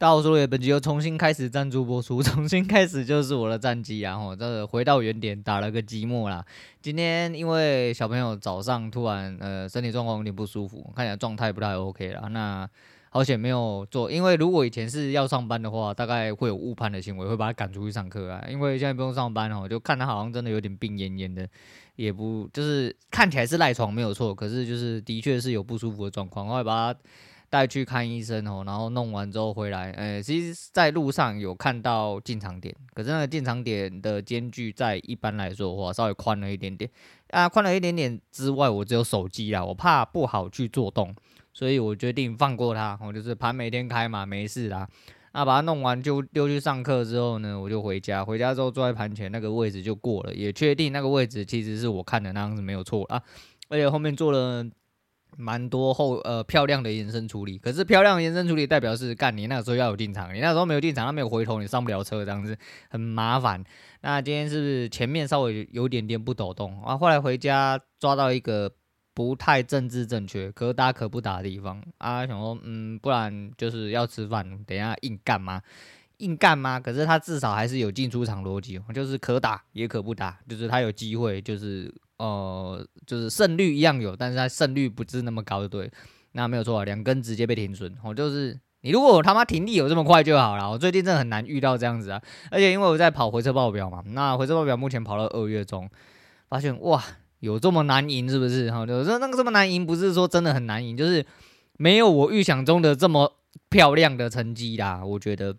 到时候本集又重新开始赞助播出，重新开始就是我的战绩啊！吼，这个回到原点，打了个寂寞啦。今天因为小朋友早上突然呃身体状况有点不舒服，看起来状态不太 OK 啦。那好险没有做，因为如果以前是要上班的话，大概会有误判的行为，会把他赶出去上课啊。因为现在不用上班哦，就看他好像真的有点病恹恹的，也不就是看起来是赖床没有错，可是就是的确是有不舒服的状况，我会把他。带去看医生哦，然后弄完之后回来，诶，其实在路上有看到进场点，可是那个进场点的间距在一般来说的话稍微宽了一点点啊，宽了一点点之外，我只有手机啦，我怕不好去做动，所以我决定放过他，我就是盘每天开嘛，没事啦。那把它弄完就丢去上课之后呢，我就回家，回家之后坐在盘前那个位置就过了，也确定那个位置其实是我看的那样子没有错啊，而且后面做了。蛮多后呃漂亮的延伸处理，可是漂亮的延伸处理代表是干你那个时候要有进场，你那时候没有进场，他没有回头，你上不了车，这样子很麻烦。那今天是不是前面稍微有点点不抖动啊？后来回家抓到一个不太政治正确可打可不打的地方啊，想说嗯，不然就是要吃饭，等一下硬干吗？硬干吗？可是他至少还是有进出场逻辑，就是可打也可不打，就是他有机会就是。呃，就是胜率一样有，但是它胜率不是那么高，对，那没有错，两根直接被停损。我就是你如果我他妈停利有这么快就好了。我最近真的很难遇到这样子啊，而且因为我在跑回车报表嘛，那回车报表目前跑到二月中，发现哇，有这么难赢是不是？哈，就是那个这么难赢，不是说真的很难赢，就是没有我预想中的这么漂亮的成绩啦，我觉得。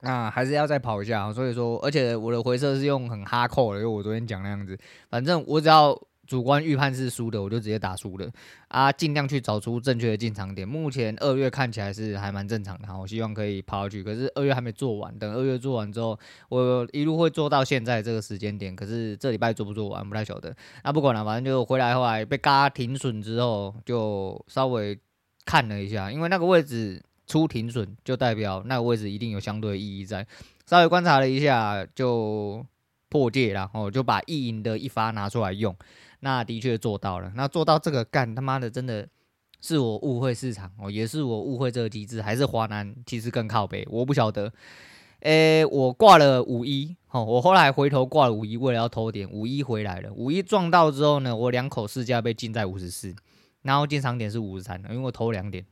那还是要再跑一下，所以说，而且我的回撤是用很哈扣的，因为我昨天讲那样子，反正我只要主观预判是输的，我就直接打输了啊，尽量去找出正确的进场点。目前二月看起来是还蛮正常的，我希望可以跑下去。可是二月还没做完，等二月做完之后，我一路会做到现在这个时间点。可是这礼拜做不做完不太晓得。那不管了，反正就回来后来被嘎停损之后，就稍微看了一下，因为那个位置。出停损就代表那个位置一定有相对意义在，稍微观察了一下就破戒，然后就把意淫的一发拿出来用，那的确做到了。那做到这个干他妈的真的是我误会市场哦，也是我误会这个机制，还是华南其实更靠北，我不晓得。诶，我挂了五一，哦，我后来回头挂了五一，为了要偷点五一回来了，五一撞到之后呢，我两口市价被禁在五十四，然后进场点是五十三，因为我偷两点。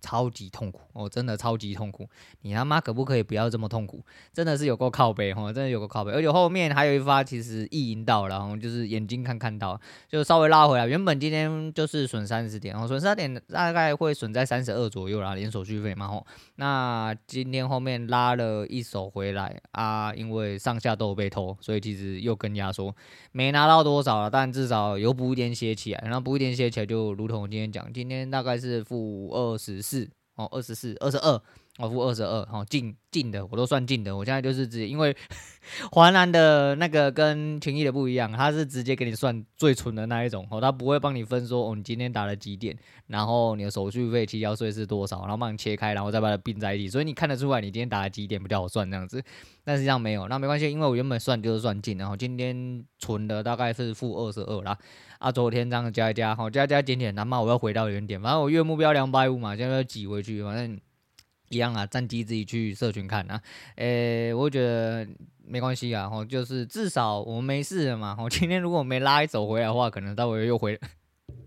超级痛苦哦，真的超级痛苦！你他妈可不可以不要这么痛苦？真的是有够靠背哦，真的有够靠背。而且后面还有一发，其实意淫到，然后就是眼睛看看到，就稍微拉回来。原本今天就是损三十点，然后损三点大概会损在三十二左右啦，连手续费嘛吼。那今天后面拉了一手回来啊，因为上下都有被偷，所以其实又跟压缩，没拿到多少了，但至少有补一点血起来。然后补一点血起来，就如同我今天讲，今天大概是负二十四。哦，二十四、二十二，我，负二十二，哦，进进的我都算进的。我现在就是直接，因为 华南的那个跟群益的不一样，他是直接给你算最纯的那一种，哦，他不会帮你分说，哦，你今天打了几点，然后你的手续费、提交税是多少，然后帮你切开，然后再把它并在一起，所以你看得出来你今天打了几点比较好算这样子。但实际上没有，那没关系，因为我原本算就是算进，然后今天存的大概是负二十二啦。啊，昨天这样加一加，好加加减减，那么我要回到原点，反正我月目标两百五嘛，现在要挤回去，反正一样啊，战绩自己去社群看啊。诶、我觉得没关系啊，吼，就是至少我们没事了嘛。吼，今天如果没拉一手回来的话，可能待会又回，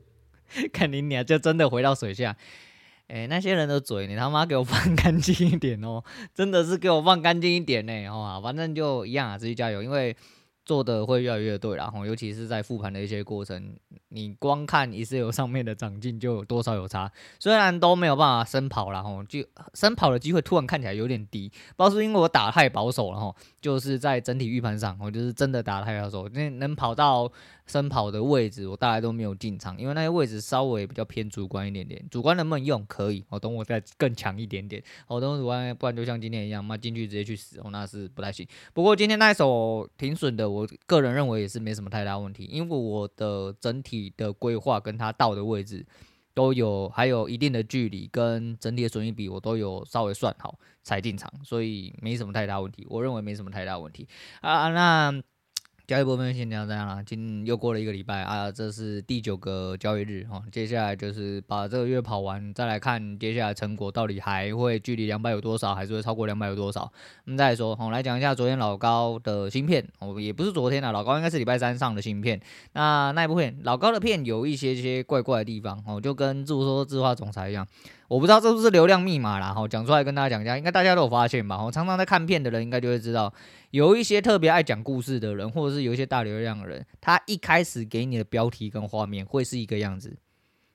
看你俩就真的回到水下。诶、那些人的嘴，你他妈给我放干净一点哦，真的是给我放干净一点呢，好，反正就一样啊，自己加油，因为。做的会越来越对，然后尤其是在复盘的一些过程，你光看 Excel 上面的长进就有多少有差，虽然都没有办法升跑然后，就升跑的机会突然看起来有点低，不知道是因为我打太保守了哈，就是在整体预判上，我就是真的打太保守，那能跑到。升跑的位置我大概都没有进场，因为那些位置稍微比较偏主观一点点。主观能不能用？可以，我等我再更强一点点。我等我主观，不然就像今天一样，嘛进去直接去死哦，那是不太行。不过今天那一手挺损的，我个人认为也是没什么太大问题，因为我的整体的规划跟他到的位置都有还有一定的距离，跟整体的损益比我都有稍微算好才进场，所以没什么太大问题。我认为没什么太大问题啊，那。交易部分先聊这样啦，今又过了一个礼拜啊，这是第九个交易日哈，接下来就是把这个月跑完，再来看接下来成果到底还会距离两百有多少，还是会超过两百有多少？我们再来说，我们来讲一下昨天老高的芯片，哦，也不是昨天啊，老高应该是礼拜三上的芯片。那那一部片，老高的片有一些些怪怪的地方哦，就跟自说自话总裁一样。我不知道这是不是流量密码啦，哈，讲出来跟大家讲一下，应该大家都有发现吧？我常常在看片的人应该就会知道，有一些特别爱讲故事的人，或者是有一些大流量的人，他一开始给你的标题跟画面会是一个样子，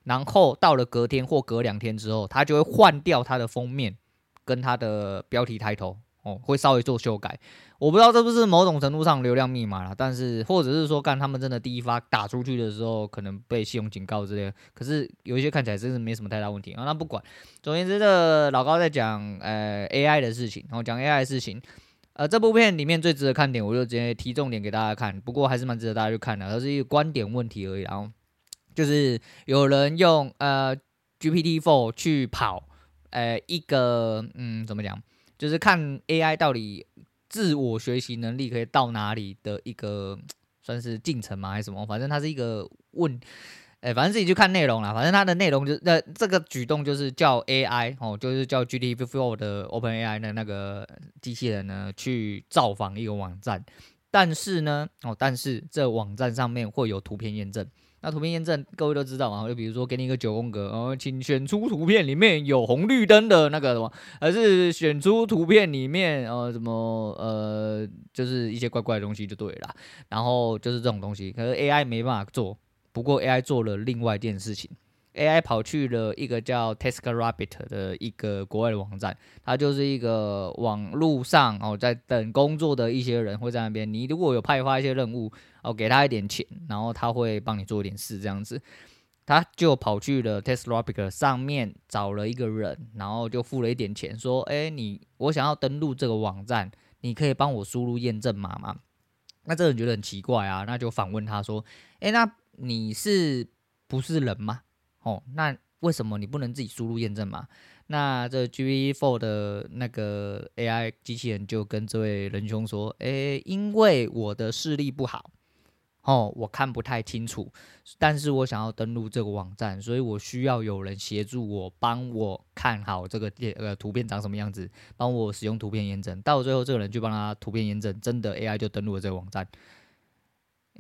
然后到了隔天或隔两天之后，他就会换掉他的封面跟他的标题抬头。哦，会稍微做修改，我不知道这不是某种程度上流量密码啦，但是或者是说，干他们真的第一发打出去的时候，可能被系统警告之类的。可是有一些看起来真是没什么太大问题啊。那不管，总而言之，这老高在讲呃 AI 的事情，然后讲 AI 的事情。呃，这部片里面最值得看点，我就直接提重点给大家看。不过还是蛮值得大家去看的，它是一个观点问题而已。然后就是有人用呃 GPT Four 去跑，呃一个嗯怎么讲？就是看 AI 到底自我学习能力可以到哪里的一个算是进程吗？还是什么？反正它是一个问，哎、反正自己去看内容啦。反正它的内容就是，那这个举动就是叫 AI 哦，就是叫 GPT-4 的 OpenAI 的那个机器人呢去造访一个网站，但是呢，哦，但是这网站上面会有图片验证。那图片验证，各位都知道嘛？就比如说给你一个九宫格，然后请选出图片里面有红绿灯的那个什么，还是选出图片里面呃什么呃，就是一些怪怪的东西就对了。然后就是这种东西，可是 AI 没办法做。不过 AI 做了另外一件事情。AI 跑去了一个叫 TaskRabbit 的一个国外的网站，它就是一个网络上哦，在等工作的一些人会在那边。你如果有派发一些任务哦，给他一点钱，然后他会帮你做一点事这样子。他就跑去了 TaskRabbit 上面找了一个人，然后就付了一点钱，说：“哎，你我想要登录这个网站，你可以帮我输入验证码吗？”那这人觉得很奇怪啊，那就反问他说：“哎，那你是不是人吗？”哦，那为什么你不能自己输入验证码？那这 GPT-4 的那个 AI 机器人就跟这位仁兄说：“诶，因为我的视力不好，哦，我看不太清楚，但是我想要登录这个网站，所以我需要有人协助我，帮我看好这个电呃图片长什么样子，帮我使用图片验证。到最后，这个人就帮他图片验证，真的 AI 就登录了这个网站。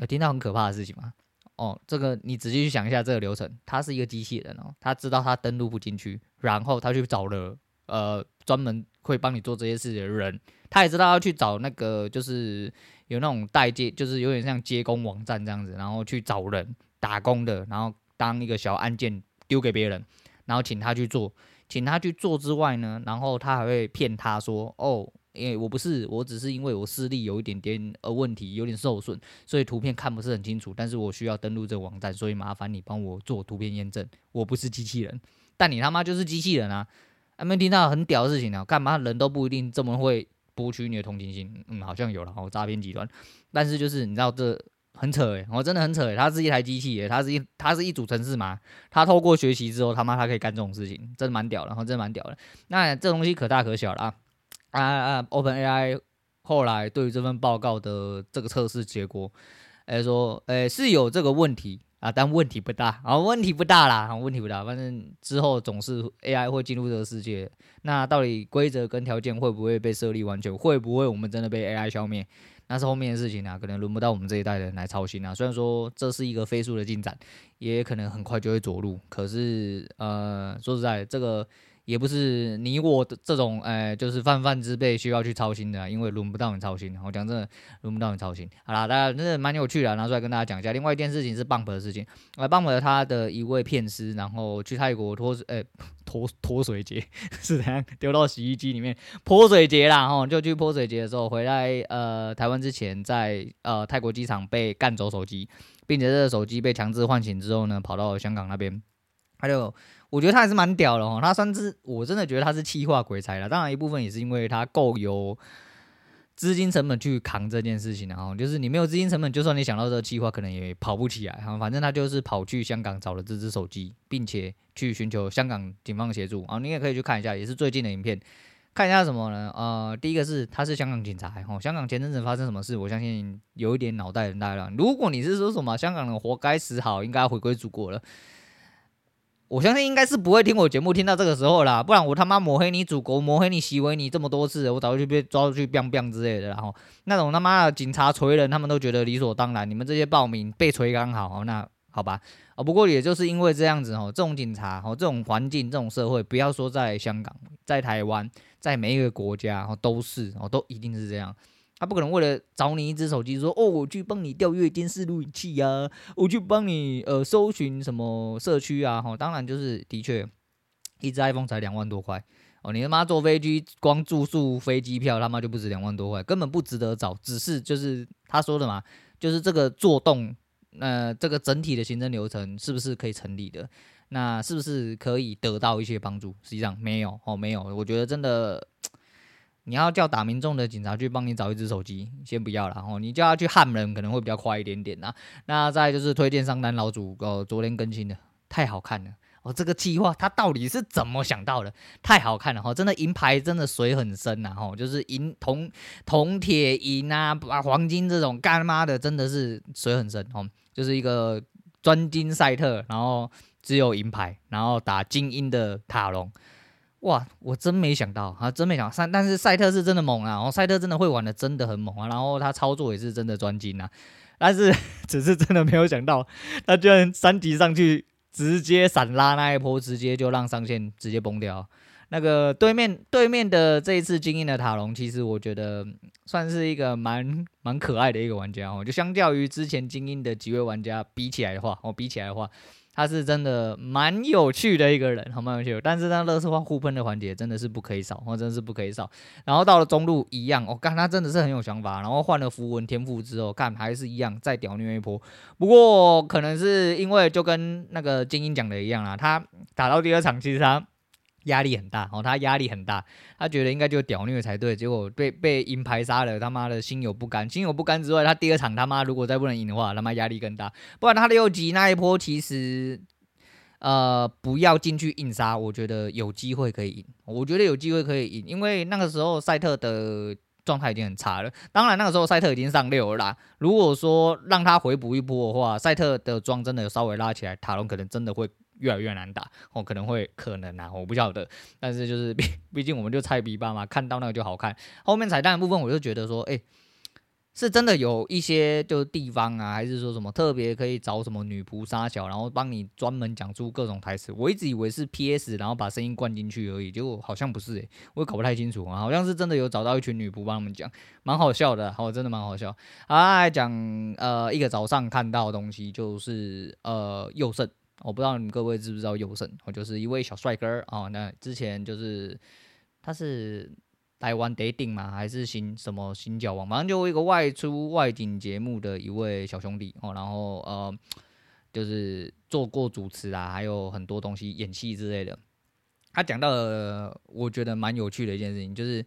有听到很可怕的事情吗？”哦，这个你仔细去想一下这个流程，他是一个机器人哦，他知道他登录不进去，然后他去找了呃专门会帮你做这些事的人，他也知道要去找那个就是有那种代接，就是有点像接工网站这样子，然后去找人打工的，然后当一个小案件丢给别人，然后请他去做，请他去做之外呢，然后他还会骗他说哦。因为我不是，我只是因为我视力有一点点呃问题，有点受损，所以图片看不是很清楚。但是我需要登录这个网站，所以麻烦你帮我做图片验证。我不是机器人，但你他妈就是机器人啊！还没听到很屌的事情啊？干嘛人都不一定这么会博取你的同情心？嗯，好像有了哦，诈骗集团。但是就是你知道这很扯诶，我真的很扯诶，它是一台机器诶，它是一它是一组程式嘛，它透过学习之后，他妈它可以干这种事情，真的蛮屌的，然后真的蛮屌的。那这东西可大可小了啊。啊啊！OpenAI 后来对于这份报告的这个测试结果，哎说，哎是有这个问题啊，但问题不大啊，问题不大啦，问题不大。反正之后总是 AI 会进入这个世界，那到底规则跟条件会不会被设立完全？会不会我们真的被 AI 消灭？那是后面的事情啊，可能轮不到我们这一代的人来操心啊。虽然说这是一个飞速的进展，也可能很快就会着陆。可是呃，说实在，这个。也不是你我的这种，哎，就是泛泛之辈需要去操心的，因为轮不到你操心。我讲真的，轮不到你操心。好啦，大家真的蛮有趣的，拿出来跟大家讲一下。另外一件事情是 Bump 的事情，呃，Bump 他的一位片师，然后去泰国脱，哎，脱脱水节是怎样丢到洗衣机里面泼水节啦，吼，就去泼水节的时候回来，呃，台湾之前在呃泰国机场被干走手机，并且这个手机被强制唤醒之后呢，跑到香港那边，他就。我觉得他还是蛮屌的哦，他算是我真的觉得他是企划鬼才了。当然一部分也是因为他够有资金成本去扛这件事情，然后就是你没有资金成本，就算你想到这个企划，可能也跑不起来。哈，反正他就是跑去香港找了这只手机，并且去寻求香港警方协助。啊，你也可以去看一下，也是最近的影片。看一下什么呢？呃，第一个是他是香港警察，哦，香港前阵子发生什么事，我相信有一点脑袋很大了。如果你是说什么香港人活该死好，应该回归祖国了，我相信应该是不会听我节目听到这个时候啦，不然我他妈抹黑你祖国，抹黑你习维尼这么多次，我早就被抓出去 biang biang 之类的，然后那种他妈的警察锤人，他们都觉得理所当然，你们这些暴民被锤刚好，那。好吧，啊，不过也就是因为这样子哦，这种警察哦，这种环境，这种社会，不要说在香港，在台湾，在每一个国家哦，都是哦，都一定是这样。他不可能为了找你一只手机，说哦，我去帮你调阅监视录影器啊，我去帮你呃搜寻什么社区啊，哈，当然就是的确，一只 iPhone 才两万多块哦，你他妈坐飞机光住宿飞机票他妈就不止两万多块，根本不值得找。只是就是他说的嘛，就是这个做动。那、呃、这个整体的行政流程是不是可以成立的？那是不是可以得到一些帮助？实际上没有哦，没有。我觉得真的，你要叫打民众的警察去帮你找一只手机，先不要了哦。你叫他去焊人可能会比较快一点点呐。那再就是推荐商单老祖哦，昨天更新的，太好看了。哦，这个计划他到底是怎么想到的？太好看了哈！真的银牌真的水很深呐哈，就是银铜铜铁银啊，把黄金这种干妈的真的是水很深哦，就是一个专精赛特，然后只有银牌，然后打精英的塔隆，哇！我真没想到啊，真没想到赛，但是赛特是真的猛啊，然后赛特真的会玩的真的很猛啊，然后他操作也是真的专精啊，但是只是真的没有想到，他居然三级上去。直接闪拉那一波，直接就让上线直接崩掉。那个对面对面的这一次精英的塔隆，其实我觉得算是一个蛮蛮可爱的一个玩家哦。就相较于之前精英的几位玩家比起来的话，哦，比起来的话。他是真的蛮有趣的一个人，好蛮有趣的。但是那，乐视化互喷的环节真的是不可以少，哦，真的是不可以少。然后到了中路一样，我、哦、干他真的是很有想法。然后换了符文天赋之后，看还是一样再屌虐一波。不过可能是因为就跟那个精英讲的一样啦，他打到第二场其实他。压力很大，哦，他压力很大，他觉得应该就屌虐才对，结果被被银牌杀了，他妈的心有不甘，心有不甘之外，他第二场他妈如果再不能赢的话，他妈压力更大。不然他六级那一波其实，呃，不要进去硬杀，我觉得有机会可以赢，我觉得有机会可以赢，因为那个时候赛特的状态已经很差了，当然那个时候赛特已经上六了啦。如果说让他回补一波的话，赛特的装真的稍微拉起来，塔隆可能真的会。越来越难打，哦，可能会可能啊，我不晓得，但是就是毕毕竟我们就菜逼吧嘛，看到那个就好看。后面彩蛋的部分，我就觉得说，哎、是真的有一些就是地方啊，还是说什么特别可以找什么女仆杀小，然后帮你专门讲出各种台词。我一直以为是 PS，然后把声音灌进去而已，结果好像不是、欸，我也搞不太清楚啊，好像是真的有找到一群女仆帮他们讲，蛮好笑的，好，真的蛮好笑。啊，讲呃一个早上看到的东西，就是呃右胜。我不知道你们各位知不知道佑胜，我就是一位小帅哥哦。那之前就是他是台湾 dating 嘛，还是新什么新交往，反正就一个外出外景节目的一位小兄弟哦。然后呃，就是做过主持啊，还有很多东西演戏之类的。他讲到了我觉得蛮有趣的一件事情，就是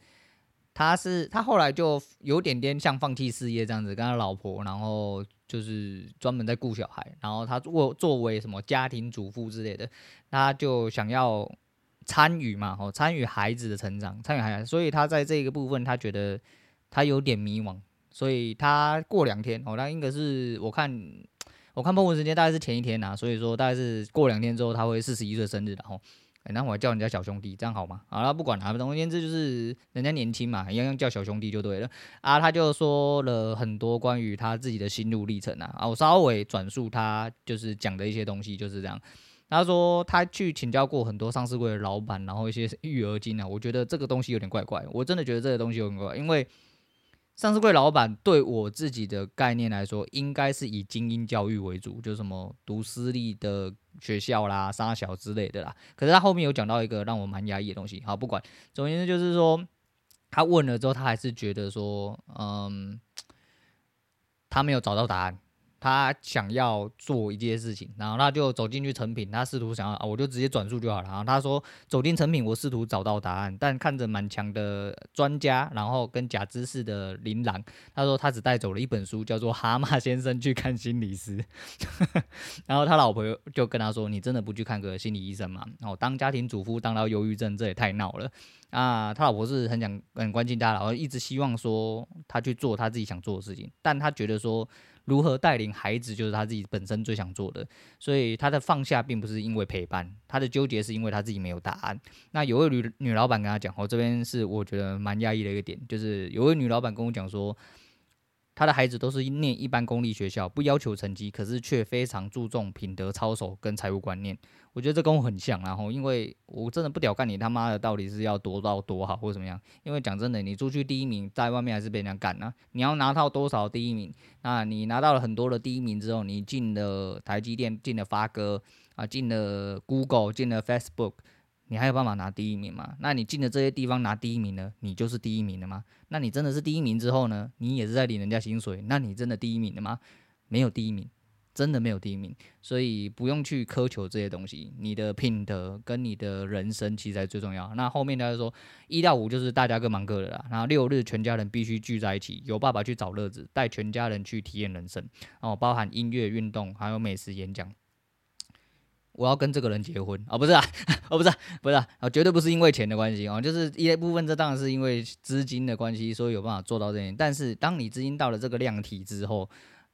他是他后来就有点点像放弃事业这样子，跟他老婆，然后。就是专门在顾小孩，然后他作作为什么家庭主妇之类的，他就想要参与嘛，哦，参与孩子的成长，参与孩子，所以他在这个部分，他觉得他有点迷惘，所以他过两天，哦，那应该是我看我看 PO 文时间大概是前一天呐，所以说大概是过两天之后，他会四十一岁生日，然后。那我叫人家小兄弟，这样好吗？好了，不管了，总而言之就是人家年轻嘛，一样叫小兄弟就对了。啊，他就说了很多关于他自己的心路历程啊，啊，我稍微转述他就是讲的一些东西，就是这样。他说他去请教过很多上市柜的老板，然后一些育儿经啊，我觉得这个东西有点怪怪，我真的觉得这个东西有点怪，因为。上市柜老板对我自己的概念来说，应该是以精英教育为主，就什么读私立的学校啦、三小之类的啦。可是他后面有讲到一个让我蛮压抑的东西。好，不管，总言之就是说，他问了之后，他还是觉得说，嗯，他没有找到答案。他想要做一件事情，然后他就走进去成品，他试图想要啊，我就直接转述就好了。然后他说走进成品，我试图找到答案，但看着满墙的专家，然后跟假知识的琳琅，他说他只带走了一本书，叫做《蛤蟆先生去看心理师》。然后他老婆就跟他说：“你真的不去看个心理医生吗？哦，当家庭主妇当到忧郁症，这也太闹了。”啊，他老婆是很想很关心他，然后一直希望说他去做他自己想做的事情，但他觉得说。如何带领孩子，就是他自己本身最想做的，所以他的放下并不是因为陪伴，他的纠结是因为他自己没有答案。那有位女女老板跟他讲，我这边是我觉得蛮压抑的一个点，就是有位女老板跟我讲说。他的孩子都是念一般公立学校，不要求成绩，可是却非常注重品德操守跟财务观念。我觉得这跟我很像，然后因为我真的不屌干你他妈的到底是要多到多好或怎么样？因为讲真的，你出去第一名，在外面还是被人家干呢、你要拿到多少第一名？那你拿到了很多的第一名之后，你进了台积电，进了发哥啊，进了 Google，进了 Facebook。你还有办法拿第一名吗？那你进了这些地方拿第一名呢？你就是第一名了吗？那你真的是第一名之后呢？你也是在领人家薪水，那你真的第一名了吗？没有第一名，真的没有第一名，所以不用去苛求这些东西。你的品德跟你的人生其实才最重要。那后面他就说，一到五就是大家各忙各的啦，然后六日全家人必须聚在一起，有爸爸去找乐子，带全家人去体验人生，然后包含音乐、运动，还有美食、演讲。我要跟这个人结婚啊、哦？不是啊，哦，不是、啊，不是啊，绝对不是因为钱的关系哦，就是一部分，这当然是因为资金的关系，所以有办法做到这点。但是，当你资金到了这个量体之后，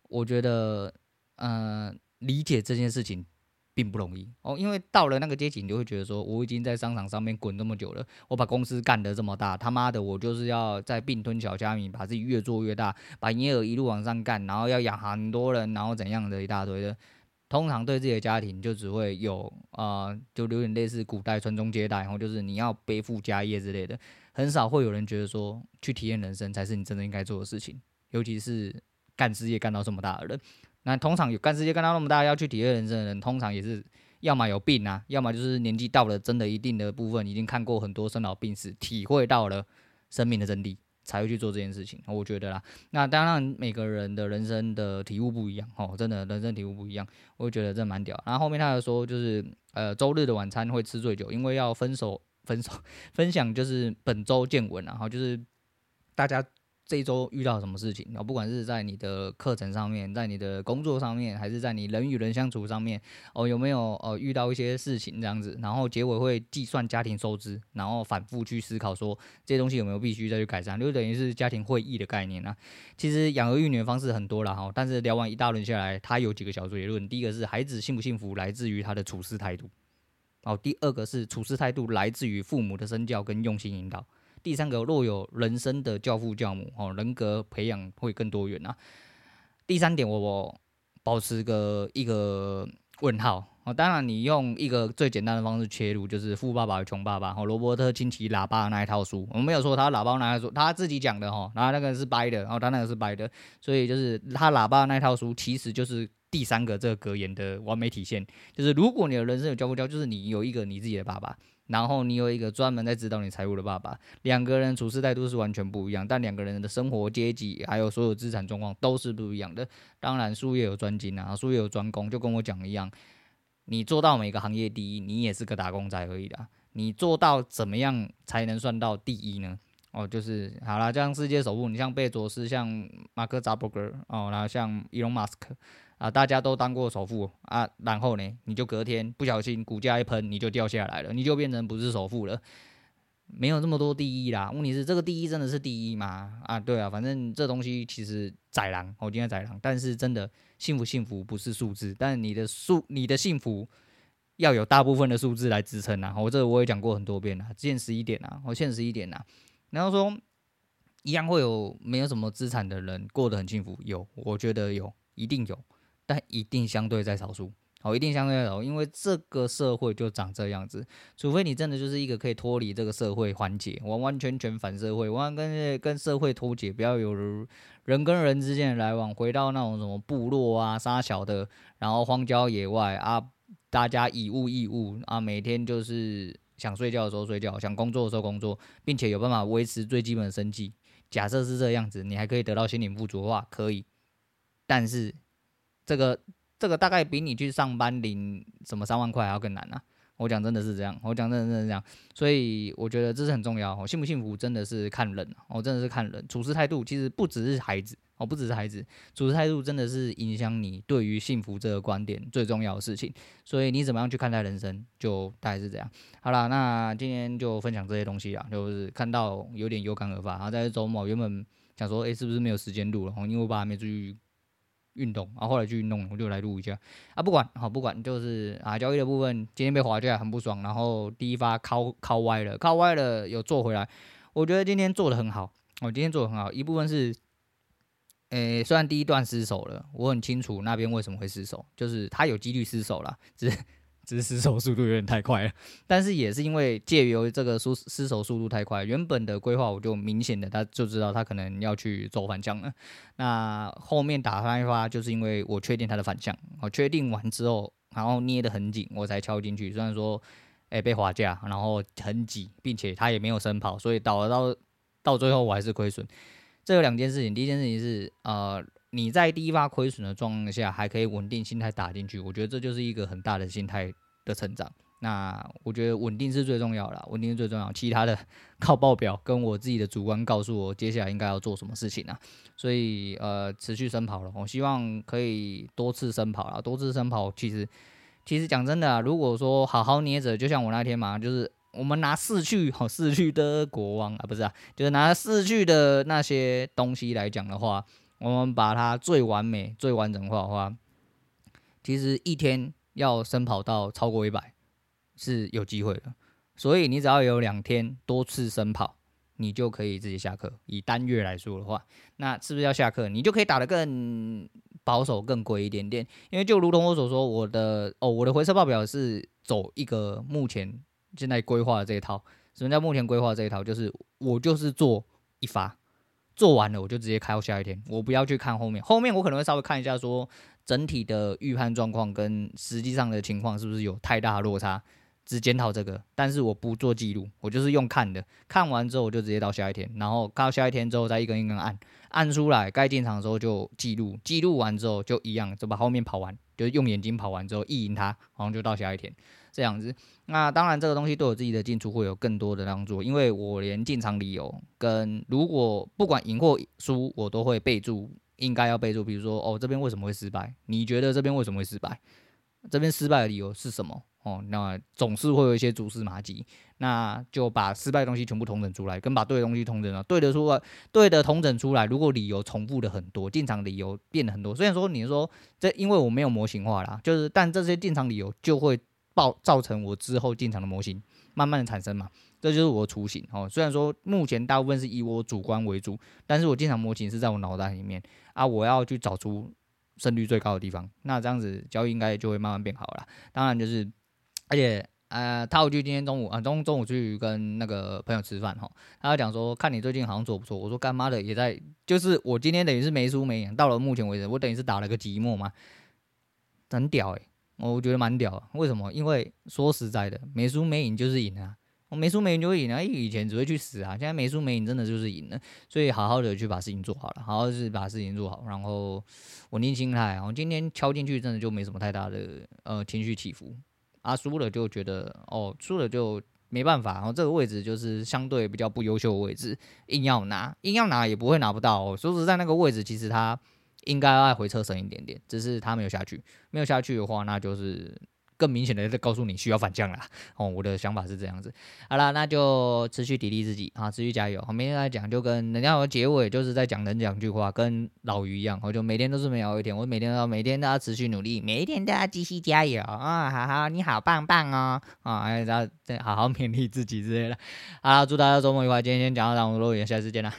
我觉得，嗯、呃，理解这件事情并不容易哦，因为到了那个阶级，你就会觉得说，我已经在商场上面滚这么久了，我把公司干得这么大，他妈的，我就是要在并吞小虾米，把自己越做越大，把营业额一路往上干，然后要养很多人，然后怎样的一大堆的。通常对自己的家庭就只会有啊、就有点类似古代传宗接代，然后就是你要背负家业之类的，很少会有人觉得说去体验人生才是你真的应该做的事情。尤其是干事业干到这么大的人，那通常有干事业干到那么大要去体验人生的人，通常也是要么有病啊，要么就是年纪到了真的一定的部分，已经看过很多生老病死，体会到了生命的真谛。才会去做这件事情，我觉得啦。那当然，每个人的人生的体悟不一样哦，真的人生体悟不一样，我觉得这蛮屌。然后后面他又说，就是呃，周日的晚餐会吃醉酒，因为要分手、分手、分享，就是本周见闻，然后就是大家。这一周遇到什么事情？哦，不管是在你的课程上面，在你的工作上面，还是在你人与人相处上面，哦，有没有呃遇到一些事情这样子？然后结尾会计算家庭收支，然后反复去思考说这些东西有没有必须再去改善，就等于是家庭会议的概念啊。其实养儿育女的方式很多了哈，但是聊完一大轮下来，他有几个小结论：第一个是孩子幸不幸福来自于他的处事态度，哦，第二个是处事态度来自于父母的身教跟用心引导。第三个，若有人生的教父教母，哦，人格培养会更多元啊。第三点，我我保持个一个问号哦。当然，你用一个最简单的方式切入，就是《富爸爸与穷爸爸》哦，罗伯特清崎喇叭的那一套书，我们没有说他喇叭那一套书，他自己讲的哈，然后那个是掰的，然后他那个是掰的，所以就是他喇叭那套书，其实就是第三个这个格言的完美体现，就是如果你的人生有教父教，就是你有一个你自己的爸爸。然后你有一个专门在指导你财务的爸爸，两个人处事态度是完全不一样，但两个人的生活阶级还有所有资产状况都是不一样的。当然术业有专精啊，术业有专攻，就跟我讲一样，你做到每个行业第一，你也是个打工仔而已的。你做到怎么样才能算到第一呢？哦，就是好啦，像世界首富，你像贝佐斯，像马克扎伯格，哦，然后像伊隆马斯克。啊，大家都当过首富啊，然后呢，你就隔天不小心股价一喷，你就掉下来了，你就变成不是首富了，没有这么多第一啦。问题是这个第一真的是第一吗？啊，对啊，反正这东西其实宰狼，我今天宰狼，但是真的幸福幸福不是数字，但你的数你的幸福要有大部分的数字来支撑啊。我这我也讲过很多遍了，现实一点啊，我现实一点啊。然后说一样会有没有什么资产的人过得很幸福？有，我觉得有，一定有。但一定相对在少数，好，一定相对在少数，因为这个社会就长这样子。除非你真的就是一个可以脱离这个社会环节，完完全全反社会，完跟跟社会脱节，不要有人跟人之间的来往，回到那种什么部落啊、沙小的，然后荒郊野外啊，大家以物易物啊，每天就是想睡觉的时候睡觉，想工作的时候工作，并且有办法维持最基本的生计。假设是这样子，你还可以得到心灵富足的话，可以，但是。这个这个大概比你去上班领什么三万块还要更难啊！我讲真的是这样，我讲真的是这样，所以我觉得这是很重要哦。幸不幸福真的是看人哦，真的是看人处事态度。其实不只是孩子哦，不只是孩子，处事态度真的是影响你对于幸福这个观点最重要的事情。所以你怎么样去看待人生，就大概是这样。好了，那今天就分享这些东西啊，就是看到有点有感而发。然后在周末原本想说，诶，是不是没有时间录了？因为我爸还没出去。运动，然后后来去运动，我就来录一下啊，不管好不管，就是啊，交易的部分今天被滑价很不爽，然后第一发靠靠歪了，靠歪了有做回来，我觉得今天做的很好，我今天做的很好，一部分是，诶，虽然第一段失手了，我很清楚那边为什么会失手，就是他有几率失手了，只是。只是失手速度有点太快了，但是也是因为介于这个失失手速度太快，原本的规划我就明显的他就知道他可能要去走反向了。那后面打翻一发，就是因为我确定他的反向，我确定完之后，然后捏得很紧，我才敲进去。虽然说，哎、被滑价，然后很挤，并且他也没有伸跑，所以倒了到到最后我还是亏损。这有两件事情，第一件事情是，呃。你在第一发亏损的状况下，还可以稳定心态打进去，我觉得这就是一个很大的心态的成长。那我觉得稳定是最重要的，稳定是最重要，其他的 靠报表跟我自己的主观告诉我接下来应该要做什么事情啊。所以呃，持续深跑了，我希望可以多次深跑了，多次深跑。其实其实讲真的啊，如果说好好捏着，就像我那天嘛，就是我们拿逝去 好逝去的国王啊，不是啊，就是拿逝去的那些东西来讲的话。我们把它最完美、最完整化的话，其实一天要深跑到超过一百是有机会的。所以你只要有两天多次深跑，你就可以自己下课。以单月来说的话，那是不是要下课？你就可以打得更保守、更贵一点点。因为就如同我所说，我的哦，我的回测报表是走一个目前现在规划的这一套。什么叫目前规划这一套？就是我就是做一发。做完了我就直接开到下一天，我不要去看后面。后面我可能会稍微看一下，说整体的预判状况跟实际上的情况是不是有太大的落差，只检讨这个。但是我不做记录，我就是用看的。看完之后我就直接到下一天，然后到下一天之后再一根一根按，按出来该进场的时候就记录，记录完之后就一样，就把后面跑完，就是用眼睛跑完之后意淫它，然后就到下一天。这样子，那当然这个东西对我自己的进出会有更多的帮助，因为我连进场理由跟如果不管赢或输，我都会备注，应该要备注，比如说哦这边为什么会失败？你觉得这边为什么会失败？这边失败的理由是什么？哦，那总是会有一些蛛丝马迹，那就把失败的东西全部统整出来，跟把对的东西统整了，对的出来，对的统整出来。如果理由重复的很多，进场理由变得很多，虽然说你说这因为我没有模型化啦，就是但这些进场理由就会。爆造成我之后进场的模型慢慢的产生嘛，这就是我的雏形哦。虽然说目前大部分是以我主观为主，但是我进场模型是在我脑袋里面啊，我要去找出胜率最高的地方，那这样子交易应该就会慢慢变好了。当然就是，而且呃，他我就今天中午啊中中午去跟那个朋友吃饭哈，他讲说看你最近好像做不错，我说干妈的也在，就是我今天等于是没输没赢，到了目前为止我等于是打了个寂寞嘛，很屌诶、我觉得蛮屌，为什么？因为说实在的，没输没赢就是赢啊！我没输没赢就会赢啊！以前只会去死啊，现在没输没赢真的就是赢了。所以好好的去把事情做好了，好好的是把事情做好，然后稳定心态。我今天敲进去真的就没什么太大的呃情绪起伏啊，输了就觉得哦，输了就没办法。然后这个位置就是相对比较不优秀的位置，硬要拿硬要拿也不会拿不到哦。说实在，那个位置其实它。应该要回车省一点点，只是他没有下去，没有下去的话，那就是更明显的在告诉你需要反向啦。哦，我的想法是这样子。好啦，那就持续砥砺自己啊，持续加油。好，明天来讲就跟人家有结尾，就是在讲人讲句话，跟老鱼一样，我就每天都是美好一天，我每天都要每天都要持续努力，每一天都要继续加油啊！好好，你好棒棒哦 啊，然后再好好勉励自己之类的。好啦，祝大家周末愉快，今天先讲到这，我们录，下次见啦。